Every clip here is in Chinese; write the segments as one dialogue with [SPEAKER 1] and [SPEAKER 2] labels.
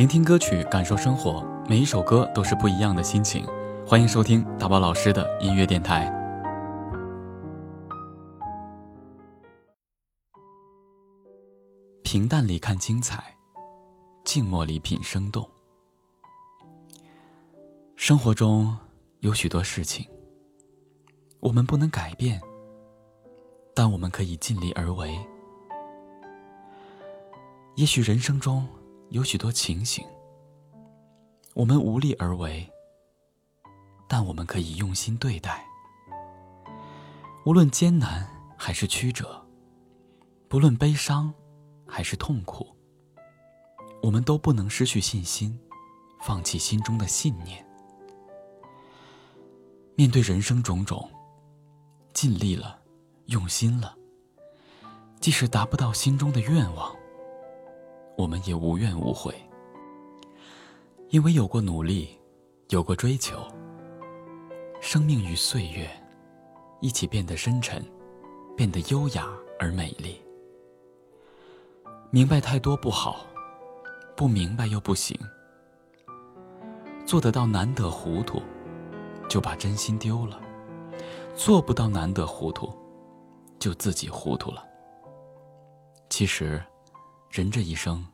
[SPEAKER 1] 聆听歌曲，感受生活，每一首歌都是不一样的心情。欢迎收听大宝老师的音乐电台。平淡里看精彩，静默里品生动。生活中有许多事情，我们不能改变，但我们可以尽力而为。也许人生中有许多情形，我们无力而为，但我们可以用心对待。无论艰难还是曲折，不论悲伤还是痛苦，我们都不能失去信心，放弃心中的信念。面对人生种种，尽力了，用心了，即使达不到心中的愿望。我们也无怨无悔，因为有过努力，有过追求。生命与岁月一起变得深沉，变得优雅而美丽。明白太多不好，不明白又不行。做得到难得糊涂，就把真心丢了；做不到难得糊涂，就自己糊涂了。其实。人这一生，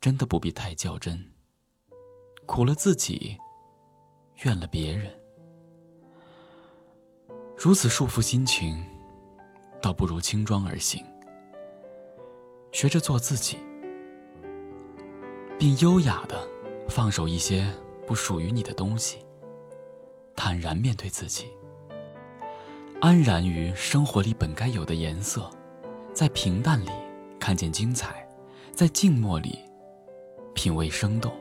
[SPEAKER 1] 真的不必太较真。苦了自己，怨了别人，如此束缚心情，倒不如轻装而行。学着做自己，并优雅的放手一些不属于你的东西，坦然面对自己，安然于生活里本该有的颜色，在平淡里看见精彩。在静默里品味生动，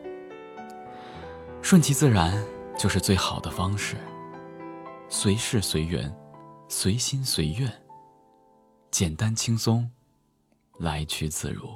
[SPEAKER 1] 顺其自然就是最好的方式。随事随缘，随心随愿，简单轻松，来去自如。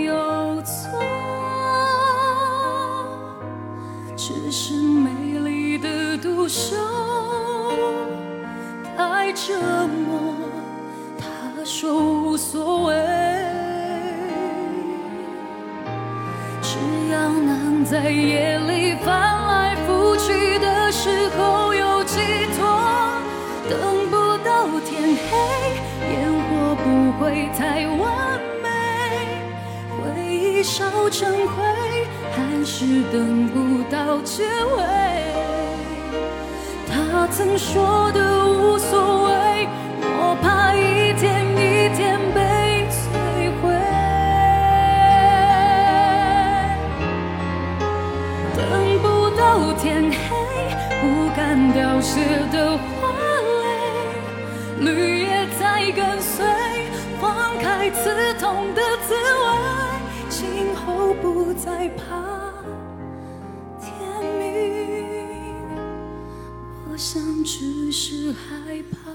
[SPEAKER 2] 只要能在夜里翻来覆去的时候有寄托，等不到天黑，烟火不会太完美，回忆烧成灰。还是等不到结尾。他曾说的无所谓，到天黑，不敢凋谢的花蕾，绿叶在跟随，放开刺痛的滋味。今后不再怕天明，我想只是害怕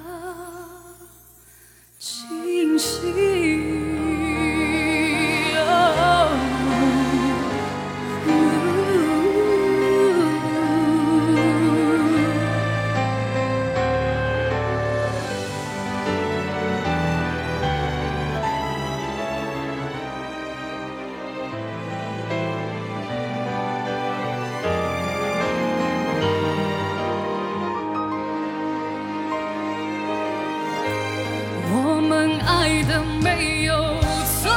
[SPEAKER 2] 爱的没有错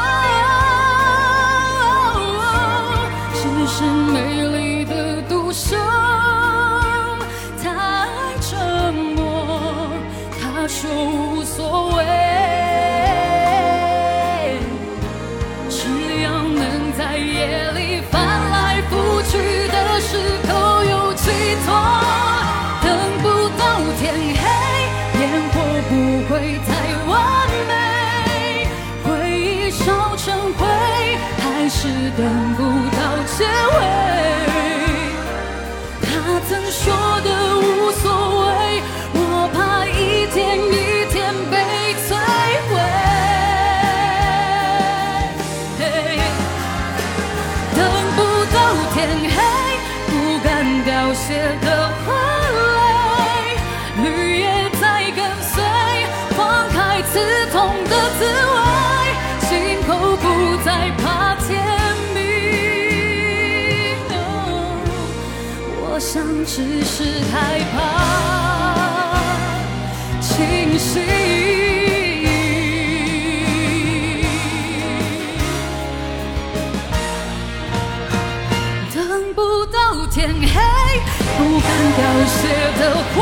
[SPEAKER 2] 只是美丽的独秀太折磨他说无所谓只要能在夜里翻来覆去的时候有寄托等不到天黑烟火不会太等不到结尾。他曾说的无所谓，我怕一天一天被摧毁。等不到天黑，不敢凋谢的花蕾，绿叶在跟随，放开刺痛的滋味，只是害怕清醒。等不到天黑，不敢凋谢的花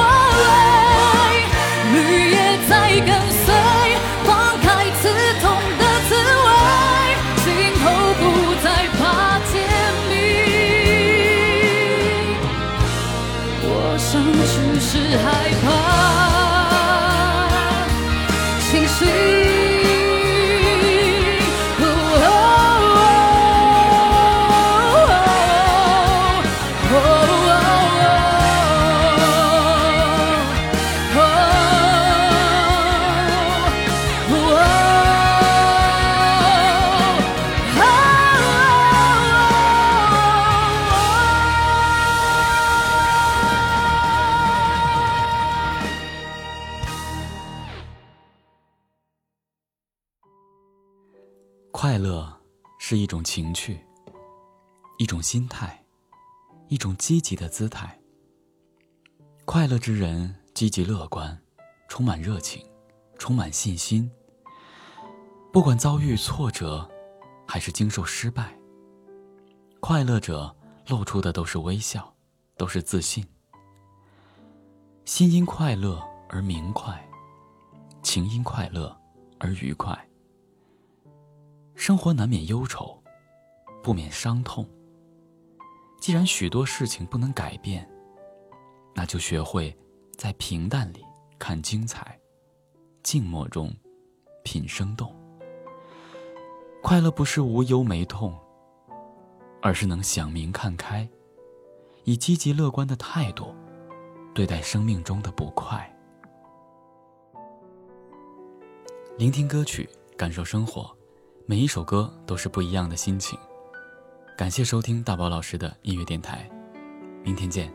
[SPEAKER 1] 快乐是一种情趣，一种心态，一种积极的姿态。快乐之人积极乐观，充满热情，充满信心。不管遭遇挫折，还是经受失败，快乐者露出的都是微笑，都是自信。心因快乐而明快，情因快乐而愉快。生活难免忧愁，不免伤痛。既然许多事情不能改变，那就学会在平淡里看精彩，静默中品生动。快乐不是无忧没痛，而是能想明看开，以积极乐观的态度对待生命中的不快。聆听歌曲，感受生活。每一首歌都是不一样的心情。感谢收听大宝老师的音乐电台，明天见。